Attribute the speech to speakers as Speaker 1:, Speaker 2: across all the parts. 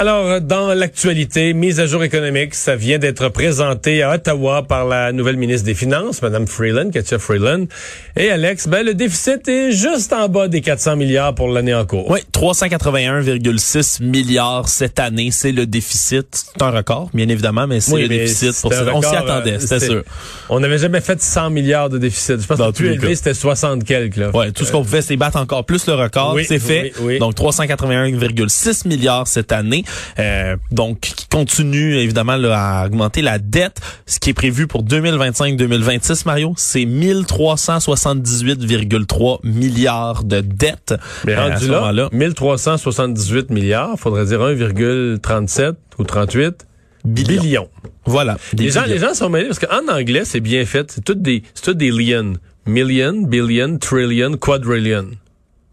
Speaker 1: Alors, dans l'actualité, mise à jour économique, ça vient d'être présenté à Ottawa par la nouvelle ministre des Finances, Mme Freeland, Katia Freeland. Et Alex, ben, le déficit est juste en bas des 400 milliards pour l'année en cours.
Speaker 2: Oui, 381,6 milliards cette année, c'est le déficit. C'est un record, bien évidemment, mais c'est
Speaker 1: Oui,
Speaker 2: le
Speaker 1: mais
Speaker 2: déficit. Pour ça. On s'y
Speaker 1: record,
Speaker 2: attendait,
Speaker 1: euh,
Speaker 2: c'était sûr.
Speaker 1: On n'avait jamais fait 100 milliards de déficit. Je pense que le plus élevé, c'était 60 quelques. Là.
Speaker 2: Ouais, tout ce qu'on pouvait, c'est battre encore plus le record.
Speaker 1: Oui,
Speaker 2: c'est fait.
Speaker 1: oui.
Speaker 2: Donc 381,6 milliards cette année. Euh, donc qui continue évidemment là, à augmenter la dette. Ce qui est prévu pour 2025-2026, Mario, c'est 1378,3 milliards de dette.
Speaker 1: Mais
Speaker 2: euh, à
Speaker 1: rendu
Speaker 2: ce
Speaker 1: là,
Speaker 2: moment-là.
Speaker 1: 1378 milliards, faudrait dire 1,37 ou 38
Speaker 2: Billions.
Speaker 1: billions.
Speaker 2: Voilà.
Speaker 1: Les gens, les gens sont mêlés parce qu'en anglais, c'est bien fait. C'est tout des, c'est tout des liens. Million, billion, trillion, quadrillion.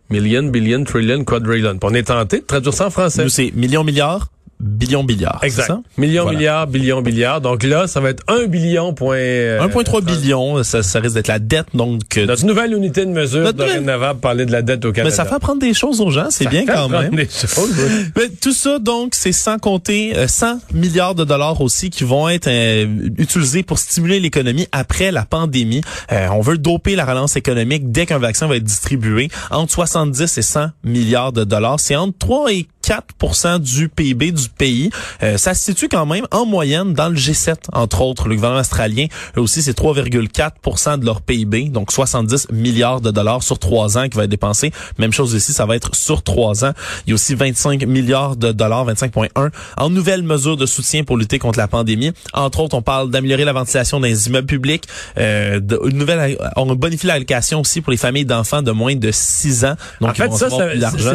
Speaker 1: Million, billion, trillion, quadrillion. On est tenté de traduire ça en français.
Speaker 2: C'est millions, milliards, billions, milliards. c'est
Speaker 1: Exact.
Speaker 2: ça?
Speaker 1: Millions,
Speaker 2: Voilà.
Speaker 1: milliards. Donc là, ça va être 1 billion point... euh,
Speaker 2: 1,3 billion, ça, ça risque d'être la dette, donc... euh,
Speaker 1: Notre nouvelle unité de mesure,
Speaker 2: Notre nouvelle-
Speaker 1: dorénavant, pour parler de la dette au Canada.
Speaker 2: mais ça fait apprendre des choses aux gens, c'est
Speaker 1: Ça
Speaker 2: bien
Speaker 1: fait
Speaker 2: quand
Speaker 1: apprendre
Speaker 2: même.
Speaker 1: des choses, oui.
Speaker 2: Mais tout ça, donc, c'est sans compter euh, 100 milliards de dollars aussi qui vont être euh, utilisés pour stimuler l'économie après la pandémie. Euh, on veut doper la relance économique dès qu'un vaccin va être distribué. Entre 70 et 100 milliards de dollars. C'est entre 3 et 4 du PIB du pays. Euh, ça se situe quand même en moyenne dans le G7, entre autres. Le gouvernement australien, eux aussi, c'est 3,4 de leur PIB, donc 70 milliards de dollars sur trois ans qui va être dépensé. Même chose ici, ça va être sur trois ans. Il y a aussi 25 milliards de dollars, 25,1 en nouvelles mesures de soutien pour lutter contre la pandémie. Entre autres, on parle d'améliorer la ventilation dans les immeubles publics, euh, de, une nouvelle, on bonifie l'allocation aussi pour les familles d'enfants de moins de 6 ans. Donc,
Speaker 1: en fait, ça, ça-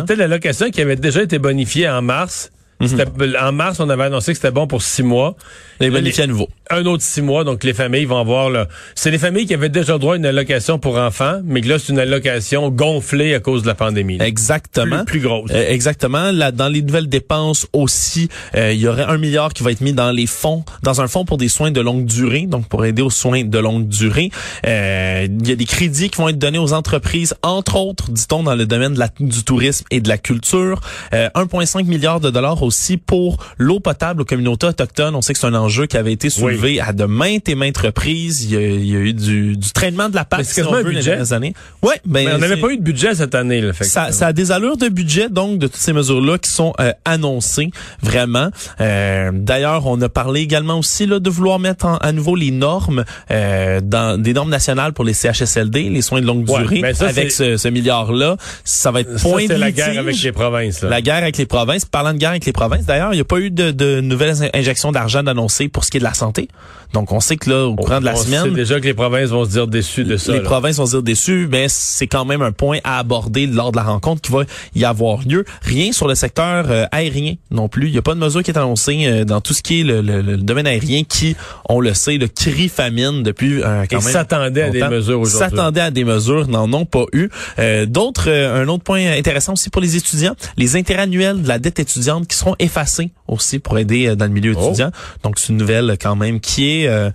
Speaker 1: c'était l'allocation qui avait déjà été bonifiée en mars.
Speaker 2: Mhm.
Speaker 1: En mars, on avait annoncé que c'était bon pour six mois.
Speaker 2: Les bonifiés à nouveau.
Speaker 1: Un autre six mois, donc les familles vont avoir là. C'est les familles qui avaient déjà droit à une allocation pour enfants, mais que là, c'est une allocation gonflée à cause de la pandémie. là.
Speaker 2: Exactement.
Speaker 1: Plus, plus grosse.
Speaker 2: Euh, exactement. Là, dans les nouvelles dépenses aussi, euh, il y aurait un milliard qui va être mis dans les fonds, dans un fonds pour des soins de longue durée, donc pour aider aux soins de longue durée. Euh, il y a des crédits qui vont être donnés aux entreprises, entre autres, dit-on, dans le domaine de la, du tourisme et de la culture. Euh, 1,5 milliard de dollars aussi pour l'eau potable aux communautés autochtones. On sait que c'est un enjeu qui avait été soulevé à de maintes et maintes reprises. Il y a, il y a eu du, du traînement de la
Speaker 1: c'est
Speaker 2: si on veut, les
Speaker 1: budget.
Speaker 2: dernières années. Ouais, ben,
Speaker 1: mais on n'avait pas eu de budget cette année. Là, fait
Speaker 2: ça, ça a des allures de budget, donc, de toutes ces mesures-là qui sont euh, annoncées, vraiment. Euh, D'ailleurs, on a parlé également aussi là, de vouloir mettre en- à nouveau les normes, euh, dans des normes nationales pour les CHSLD, les soins de longue
Speaker 1: Ouais,
Speaker 2: durée.
Speaker 1: ben ça,
Speaker 2: avec ce, ce milliard-là, ça va être
Speaker 1: Ça,
Speaker 2: point
Speaker 1: c'est
Speaker 2: de
Speaker 1: la guerre avec les provinces. là.
Speaker 2: La guerre avec les provinces. Parlant de guerre avec les provinces, d'ailleurs, il n'y a pas eu de, de nouvelles in- injections d'argent d'annoncer pour ce qui est de la santé. Donc, on sait que là, au courant de la
Speaker 1: on
Speaker 2: semaine,
Speaker 1: sait déjà que les provinces vont se dire déçues de ça.
Speaker 2: les
Speaker 1: là.
Speaker 2: provinces vont se dire déçues, mais c'est quand même un point à aborder lors de la rencontre qui va y avoir lieu. Rien sur le secteur euh, aérien non plus. Il n'y a pas de mesure qui est annoncée euh, dans tout ce qui est le, le- le domaine aérien qui, on le sait, le crie famine depuis euh, quand
Speaker 1: Ils
Speaker 2: même
Speaker 1: s'attendaient à des mesures aujourd'hui.
Speaker 2: S'attendaient à des mesures, n'en ont pas eu. Euh, D'autres, un autre point intéressant aussi pour les étudiants, les intérêts annuels de la dette étudiante qui seront effacés aussi pour aider euh, dans le milieu
Speaker 1: Oh.
Speaker 2: étudiant. Donc c'est une nouvelle euh, quand même qui est euh,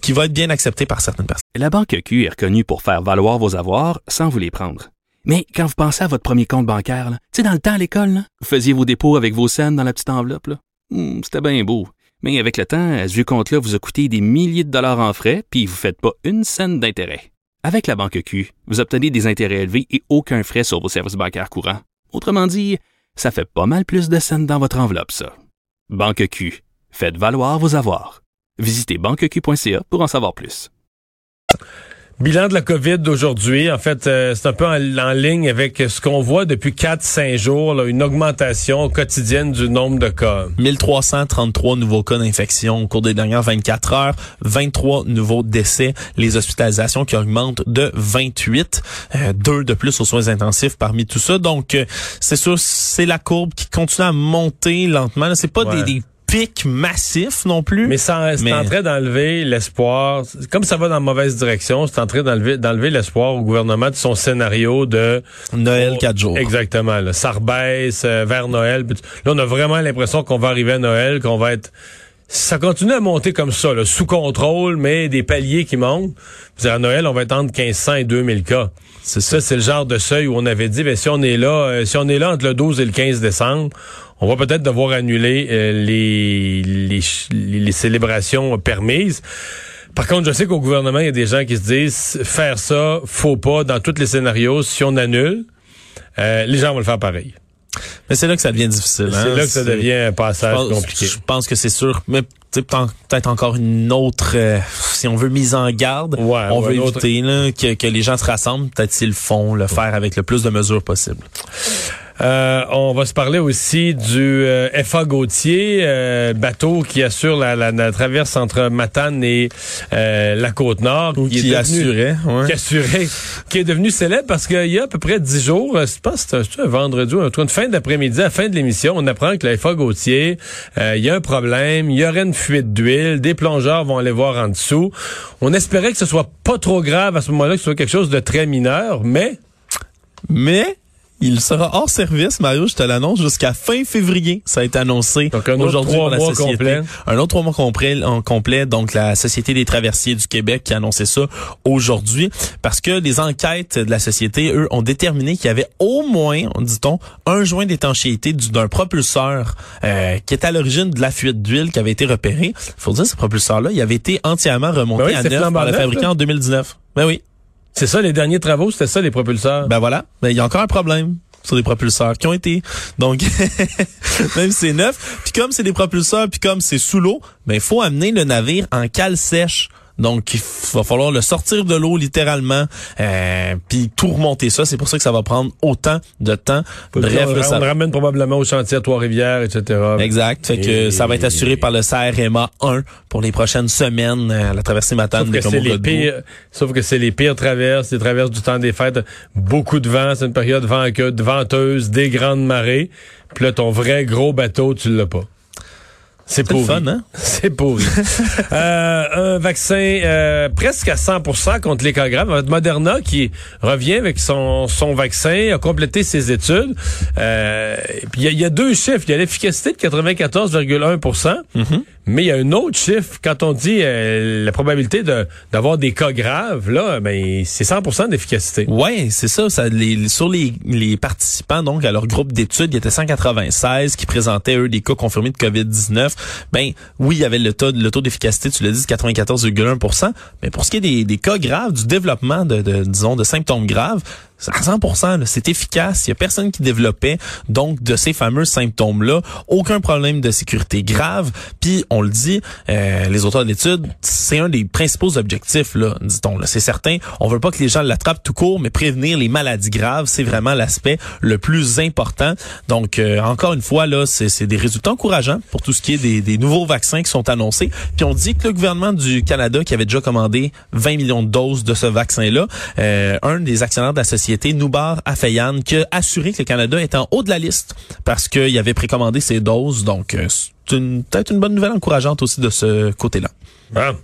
Speaker 2: qui va être bien acceptée par certaines personnes.
Speaker 3: La Banque Q est reconnue pour faire valoir vos avoirs sans vous les prendre. Mais quand vous pensez à votre premier compte bancaire, là, tu sais, dans le temps à l'école, là, vous faisiez vos dépôts avec vos scènes dans la petite enveloppe. là. Hmm, C'était bien beau. Mais avec le temps, à ce vieux compte-là vous a coûté des milliers de dollars en frais, puis vous ne faites pas une scène d'intérêt. Avec la Banque Q, vous obtenez des intérêts élevés et aucun frais sur vos services bancaires courants. Autrement dit, ça fait pas mal plus de scènes dans votre enveloppe, ça. Banque Q. Faites valoir vos avoirs. Visitez banqueq.ca pour en savoir plus.
Speaker 1: Bilan de la COVID d'aujourd'hui, en fait, euh, c'est un peu en, en, ligne avec ce qu'on voit depuis 4-5 jours, là, une augmentation quotidienne du nombre de cas.
Speaker 2: 1333 nouveaux cas d'infection au cours des dernières 24 heures, 23 nouveaux décès, les hospitalisations qui augmentent de 28, euh, deux de plus aux soins intensifs parmi tout ça. Donc, euh, c'est sûr, c'est la courbe qui continue à monter lentement. C'est pas
Speaker 1: Ouais.
Speaker 2: des, des pics massifs non plus.
Speaker 1: Mais ça- c'est
Speaker 2: Mais-
Speaker 1: en train d'enlever l'espoir. Comme ça va dans la mauvaise direction, c'est en train d'enlever d'enlever l'espoir au gouvernement de son scénario de
Speaker 2: Noël, quatre jours.
Speaker 1: Exactement. Là, ça rebaisse euh, vers Noël. Là, on a vraiment l'impression qu'on va arriver à Noël, qu'on va être. Ça continue à monter comme ça, là, sous contrôle, mais des paliers qui montent. Puis à Noël, on va être entre 1500 et 2000 cas.
Speaker 2: C'est
Speaker 1: Ça, c'est le genre de seuil où on avait dit, ben, si on est là, euh, si on est là entre le 12 et le 15 décembre, on va peut-être devoir annuler euh, les, les, les, célébrations permises. Par contre, je sais qu'au gouvernement, il y a des gens qui se disent, faire ça, faut pas, dans tous les scénarios, si on annule, euh, les gens vont le faire pareil.
Speaker 2: Mais c'est là que ça devient difficile.
Speaker 1: C'est
Speaker 2: hein.
Speaker 1: là que ça
Speaker 2: C'est-
Speaker 1: devient un
Speaker 2: Je
Speaker 1: passage
Speaker 2: pense,
Speaker 1: compliqué.
Speaker 2: je pense que c'est sûr. Mais peut-être encore une autre, euh, si on veut, mise en garde.
Speaker 1: Ouais,
Speaker 2: on
Speaker 1: ouais,
Speaker 2: veut
Speaker 1: autre-
Speaker 2: éviter là, que, que les gens se rassemblent. Peut-être s'ils le font, le faire avec le plus de mesures possible.
Speaker 1: Euh, on va se parler aussi du euh, FA Gautier, euh, bateau qui assure la, la, la traverse entre Matane et euh, la Côte-Nord.
Speaker 2: Ou qui
Speaker 1: est devenu-
Speaker 2: assurait, ouais.
Speaker 1: Qui assurait, qui est devenu célèbre parce qu'il y a à peu près dix jours, je pense que c'était un vendredi ou un truc, une fin d'après-midi, à la fin de l'émission, on apprend que la FA Gautier, euh, il y a un problème, il y aurait une fuite d'huile, des plongeurs vont aller voir en dessous. On espérait que ce soit pas trop grave à ce moment-là, que ce soit quelque chose de très mineur, mais
Speaker 2: Mais il sera hors service, Mario, je te l'annonce, jusqu'à fin février. Ça a été annoncé
Speaker 1: Donc, un autre
Speaker 2: aujourd'hui par la société.
Speaker 1: complet.
Speaker 2: Un autre trois mois complet, en complet. Donc, la Société des traversiers du Québec qui a annoncé ça aujourd'hui. Parce que les enquêtes de la société, eux, ont déterminé qu'il y avait au moins, dit-on, un joint d'étanchéité du- d'un propulseur euh, qui est à l'origine de la fuite d'huile qui avait été repéré. faut dire, ce propulseur-là, il avait été entièrement remonté
Speaker 1: Ben oui,
Speaker 2: à neuf par le fabricant
Speaker 1: là.
Speaker 2: en 2019. Ben oui.
Speaker 1: C'est ça, les derniers travaux, c'était ça, les propulseurs.
Speaker 2: Ben voilà, ben il y a encore un problème sur des propulseurs qui ont été donc même si c'est neuf, puis comme c'est des propulseurs puis comme c'est sous l'eau, ben il faut amener le navire en cale sèche. Donc il va falloir le sortir de l'eau littéralement euh, puis tout remonter ça, c'est pour ça que ça va prendre autant de temps. Bref,
Speaker 1: on,
Speaker 2: ça
Speaker 1: on ramène probablement au chantier à Trois-Rivières, etc.
Speaker 2: Exact. Fait que
Speaker 1: Et-
Speaker 2: ça va être assuré par le CRMA 1 pour les prochaines semaines euh, la traversée Matane
Speaker 1: Sauf
Speaker 2: des
Speaker 1: que c'est les pires, sauf que c'est les pires traverses, les traverses du temps des fêtes, beaucoup de vent, c'est une période venteuse, des grandes marées. Puis là, ton vrai gros bateau, tu l'as pas. C'est pourri.
Speaker 2: fun, hein?
Speaker 1: C'est pourri. Euh, un vaccin euh, presque à 100% contre les cas graves. Moderna qui revient avec son, son vaccin, a complété ses études. Euh, puis il y, y a deux chiffres. Il y a l'efficacité de 94,1%, mais il y a un autre chiffre. Quand on dit euh, la probabilité de- d'avoir des cas graves, là, ben c'est 100% d'efficacité.
Speaker 2: Ouais, c'est ça. ça les, sur les, les participants, donc à leur groupe d'études, il y était 196 qui présentaient eux des cas confirmés de COVID-19. Ben oui, il y avait le taux, d'efficacité, tu l'as dit, de 94,1% Mais pour ce qui est des, cas graves, du développement de, disons de symptômes graves, à 100 là, c'est efficace. Il y a personne qui développait donc de ces fameux symptômes-là. Aucun problème de sécurité grave. Puis on le dit, euh, les auteurs de l'étude, c'est un des principaux objectifs là, dit-on. Là, c'est certain. On veut pas que les gens l'attrapent tout court, mais prévenir les maladies graves, c'est vraiment l'aspect le plus important. Donc euh, encore une fois là, c'est des résultats encourageants pour tout ce qui est des, des nouveaux vaccins qui sont annoncés. Puis on dit que le gouvernement du Canada qui avait déjà commandé 20 millions de doses de ce vaccin-là, euh, un des actionnaires de Noubar Afeyan, qui a assuré que le Canada est en haut de la liste parce qu'il avait précommandé ses doses. Donc, euh, c'est peut-être une bonne nouvelle encourageante aussi de ce côté-là.
Speaker 1: Bon.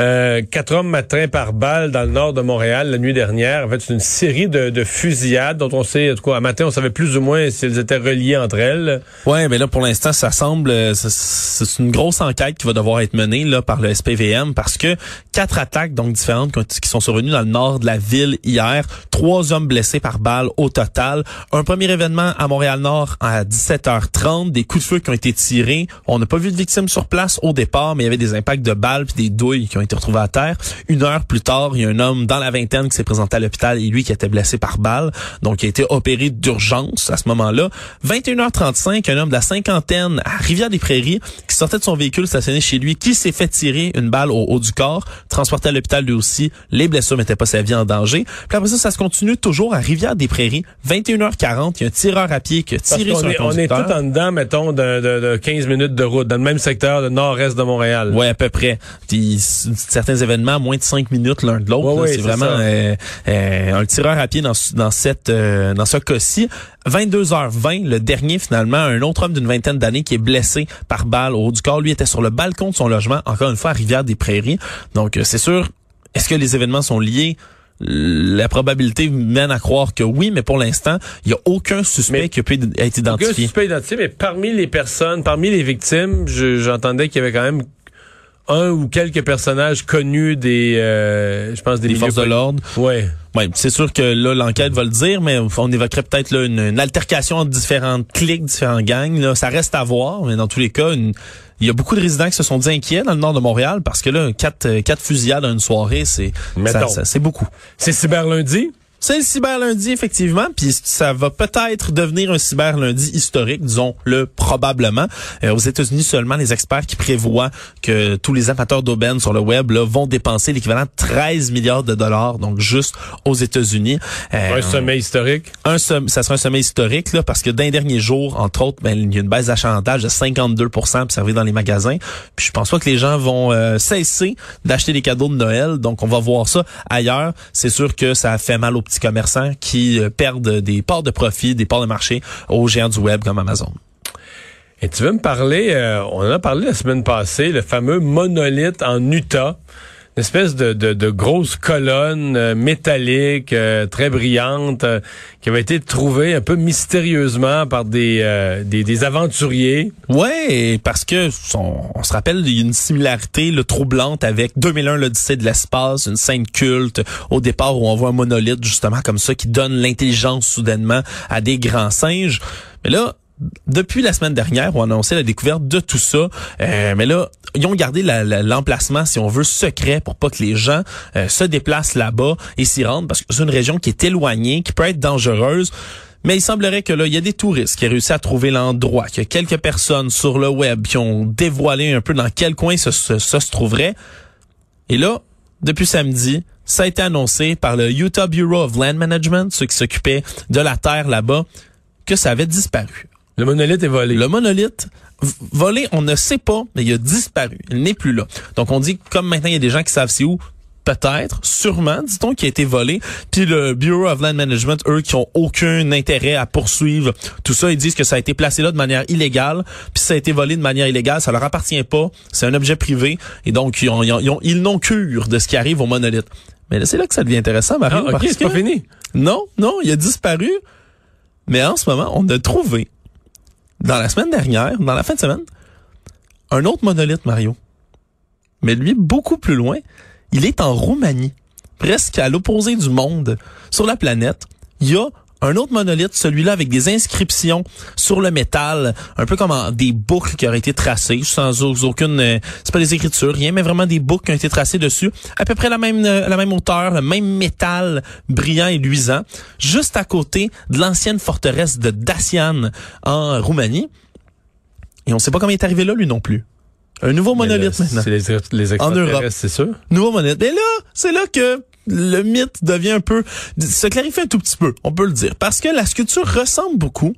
Speaker 1: Euh, quatre hommes matin par balle dans le nord de Montréal la nuit dernière. En fait, c'est une série de, de fusillades dont on sait, en tout cas, à matin, on savait plus ou moins si elles étaient reliées entre elles.
Speaker 2: Ouais, mais là pour l'instant, ça semble euh, c'est- une grosse enquête qui va devoir être menée là par le SPVM parce que quatre attaques donc différentes qui sont survenues dans le nord de la ville hier, trois hommes blessés par balle au total. Un premier événement à Montréal-Nord à 17h30, des coups de feu qui ont été tirés. On n'a pas vu de victimes sur place au départ, mais il y avait des impacts de balles balles puis des douilles qui ont été retrouvées à terre. Une heure plus tard, il y a un homme dans la vingtaine qui s'est présenté à l'hôpital et lui qui était blessé par balle, donc il a été opéré d'urgence à ce moment-là. 21h35, un homme de la cinquantaine à Rivière-des-Prairies qui sortait de son véhicule stationné chez lui, qui s'est fait tirer une balle au haut du corps, transporté à l'hôpital lui aussi. Les blessures mettaient pas sa vie en danger. Puis après ça, ça se continue toujours à Rivière-des-Prairies. 21h40, il y a un tireur à pied qui a
Speaker 1: Parce
Speaker 2: tiré
Speaker 1: qu'on
Speaker 2: sur un
Speaker 1: est, on est
Speaker 2: conducteur.
Speaker 1: tout en dedans, mettons, de, de, de 15 minutes de route, dans le même secteur, le nord-est de Montréal.
Speaker 2: Ouais, à peu près. C- certains événements, moins de cinq minutes l'un de l'autre.
Speaker 1: Ouais,
Speaker 2: c'est vraiment euh, euh, un tireur à pied dans, ce- dans cette euh, dans ce cas-ci. 22h20, le dernier finalement, un autre homme d'une vingtaine d'années qui est blessé par balle au haut du corps. Lui était sur le balcon de son logement, encore une fois à Rivière-des-Prairies. Donc euh, c'est sûr, est-ce que les événements sont liés? La probabilité mène à croire que oui, mais pour l'instant, il n'y a aucun suspect
Speaker 1: Mais-
Speaker 2: qui a pu être
Speaker 1: Aucun
Speaker 2: identifié.
Speaker 1: suspect identifié, mais parmi les personnes, parmi les victimes, je- j'entendais qu'il y avait quand même un ou quelques personnages connus des, euh, je pense, des,
Speaker 2: forces de l'ordre.
Speaker 1: Ouais.
Speaker 2: Ouais, c'est sûr que là l'enquête va le dire, mais on évoquerait peut-être là une, une altercation entre différentes cliques, différents gangs. Là, ça reste à voir, mais dans tous les cas, une- il y a beaucoup de résidents qui se sont dit inquiets dans le nord de Montréal parce que là, quatre, euh, quatre fusillades dans une soirée, c'est c'est beaucoup.
Speaker 1: C'est cyber lundi?
Speaker 2: C'est le cyber lundi effectivement, puis ça va peut-être devenir un cyber lundi historique, disons-le probablement. Euh, aux États-Unis seulement, les experts qui prévoient que tous les amateurs d'aubaine sur le web là, vont dépenser l'équivalent de 13 milliards de dollars, donc juste aux États-Unis. Euh,
Speaker 1: Un sommet historique?
Speaker 2: un somm- ça sera un sommet historique là parce que dans les derniers jours entre autres ben, il y a une baisse d'achalandage de 52% observée dans les magasins puis je pense pas que les gens vont euh, cesser d'acheter des cadeaux de Noël donc on va voir ça ailleurs c'est sûr que ça fait mal aux petits commerçants qui euh, perdent des parts de profit des parts de marché aux géants du web comme Amazon
Speaker 1: Et tu veux me parler, euh, on en a parlé la semaine passée, le fameux monolithe en Utah. Une espèce de, de, de grosse colonne euh, métallique, euh, très brillante, euh, qui avait été trouvée un peu mystérieusement par des, euh, des, aventuriers.
Speaker 2: Ouais, parce que on, se rappelle il une similarité troublante avec 2001 l'Odyssée de l'espace, une scène culte au départ où on voit un monolithe justement comme ça qui donne l'intelligence soudainement à des grands singes. Mais là, depuis la semaine dernière, on a annoncé la découverte de tout ça. Euh, mais là, ils ont gardé la- la- l'emplacement, si on veut, secret pour pas que les gens euh, se déplacent là-bas et s'y rendent, parce que c'est une région qui est éloignée, qui peut être dangereuse. Mais il semblerait que là, il y a des touristes qui ont réussi à trouver l'endroit, qu'il y a quelques personnes sur le web qui ont dévoilé un peu dans quel coin ça se trouverait. Et là, depuis samedi, ça a été annoncé par le Utah Bureau of Land Management, ceux qui s'occupaient de la terre là-bas, que ça avait disparu.
Speaker 1: Le monolithe est volé.
Speaker 2: Le monolithe volé, on ne sait pas, mais il a disparu. Il n'est plus là. Donc on dit que comme maintenant il y a des gens qui savent c'est où, peut-être, sûrement, dit-on, qui a été volé. Puis le Bureau of Land Management, eux, qui ont aucun intérêt à poursuivre tout ça, ils disent que ça a été placé là de manière illégale, puis ça a été volé de manière illégale, ça leur appartient pas, c'est un objet privé, et donc ils, ont- ils ont- ils ont- ils n'ont cure de ce qui arrive au monolithe. Mais là, c'est là que ça devient intéressant, Mario,
Speaker 1: Ah, ok,
Speaker 2: parce
Speaker 1: c'est
Speaker 2: que...
Speaker 1: pas fini.
Speaker 2: Non, non, il a disparu. Mais en ce moment, on a trouvé, dans la semaine dernière, dans la fin de semaine, un autre monolithe, Mario. Mais lui, beaucoup plus loin, il est en Roumanie, presque à l'opposé du monde, sur la planète. Il y a un autre monolithe, celui-là avec des inscriptions sur le métal, un peu comme en- des boucles qui auraient été tracées, sans au- aucune, euh, c'est pas des écritures, rien, mais vraiment des boucles qui ont été tracées dessus, à peu près la même, euh, la même hauteur, le même métal brillant et luisant, juste à côté de l'ancienne forteresse de Dacian en Roumanie. Et on sait pas comment il est arrivé là, lui non plus. Un nouveau monolithe
Speaker 1: Mais
Speaker 2: maintenant.
Speaker 1: C'est les, les
Speaker 2: En Europe.
Speaker 1: c'est sûr.
Speaker 2: Nouveau monolithe. Et là, c'est là que le mythe devient un peu, se clarifie un tout petit peu, on peut le dire. Parce que la sculpture ressemble beaucoup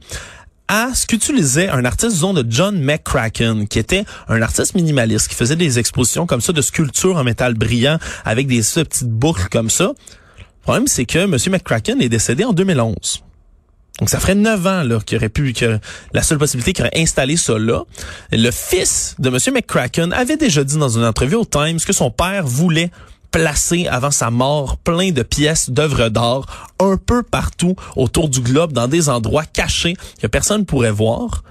Speaker 2: à ce qu'utilisait un artiste, disons, de John McCracken, qui était un artiste minimaliste, qui faisait des expositions comme ça de sculptures en métal brillant avec des petites boucles comme ça. Le problème, c'est que M. McCracken est décédé en 2011. Donc, ça ferait neuf ans là qu'il aurait pu, que la seule possibilité qu'il aurait installé ça là. Le fils de M. McCracken avait déjà dit dans une entrevue au Times que son père voulait placer avant sa mort plein de pièces d'œuvres d'art un peu partout autour du globe dans des endroits cachés que personne pourrait voir.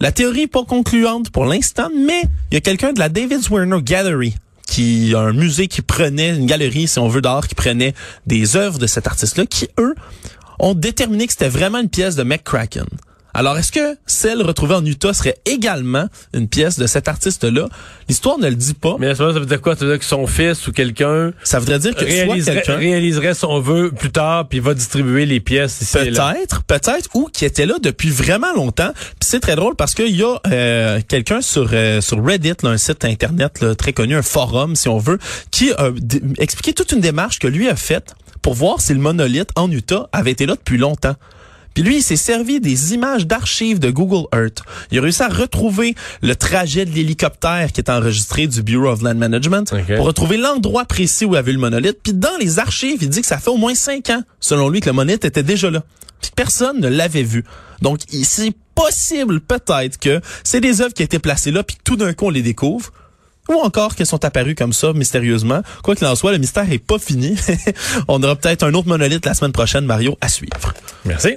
Speaker 2: La théorie est pas concluante pour l'instant, mais il y a quelqu'un de la David Werner Gallery qui a un musée qui prenait une galerie si on veut d'art qui prenait des œuvres de cet artiste là qui eux ont déterminé que c'était vraiment une pièce de McCracken. Alors, est-ce que celle retrouvée en Utah serait également une pièce de cet artiste-là? L'histoire ne le dit pas.
Speaker 1: Mais ça veut dire quoi? Ça veut dire que son fils ou quelqu'un
Speaker 2: ça voudrait dire que
Speaker 1: réaliserait, son vœu plus tard puis va distribuer les pièces ici.
Speaker 2: Peut-être, peut-être, ou qui était là depuis vraiment longtemps. Puis c'est très drôle parce qu'il y a euh, quelqu'un sur euh, sur Reddit, là, un site internet là, très connu, un forum si on veut, qui a expliqué toute une démarche que lui a faite pour voir si le monolithe en Utah avait été là depuis longtemps. Puis lui, il s'est servi des images d'archives de Google Earth. Il a réussi à retrouver le trajet de l'hélicoptère qui est enregistré du Bureau of Land Management
Speaker 1: Ok.
Speaker 2: pour retrouver l'endroit précis où avait le monolithe. Puis dans les archives, il dit que ça fait au moins cinq ans, selon lui, que le monolithe était déjà là. Puis que personne ne l'avait vu. Donc, c'est possible, peut-être, que c'est des œuvres qui étaient placées là, puis que tout d'un coup, on les découvre. Ou encore qu'elles sont apparues comme ça, mystérieusement. Quoi qu'il en soit, le mystère est pas fini. on aura peut-être un autre monolithe la semaine prochaine, Mario, à suivre.
Speaker 1: Merci.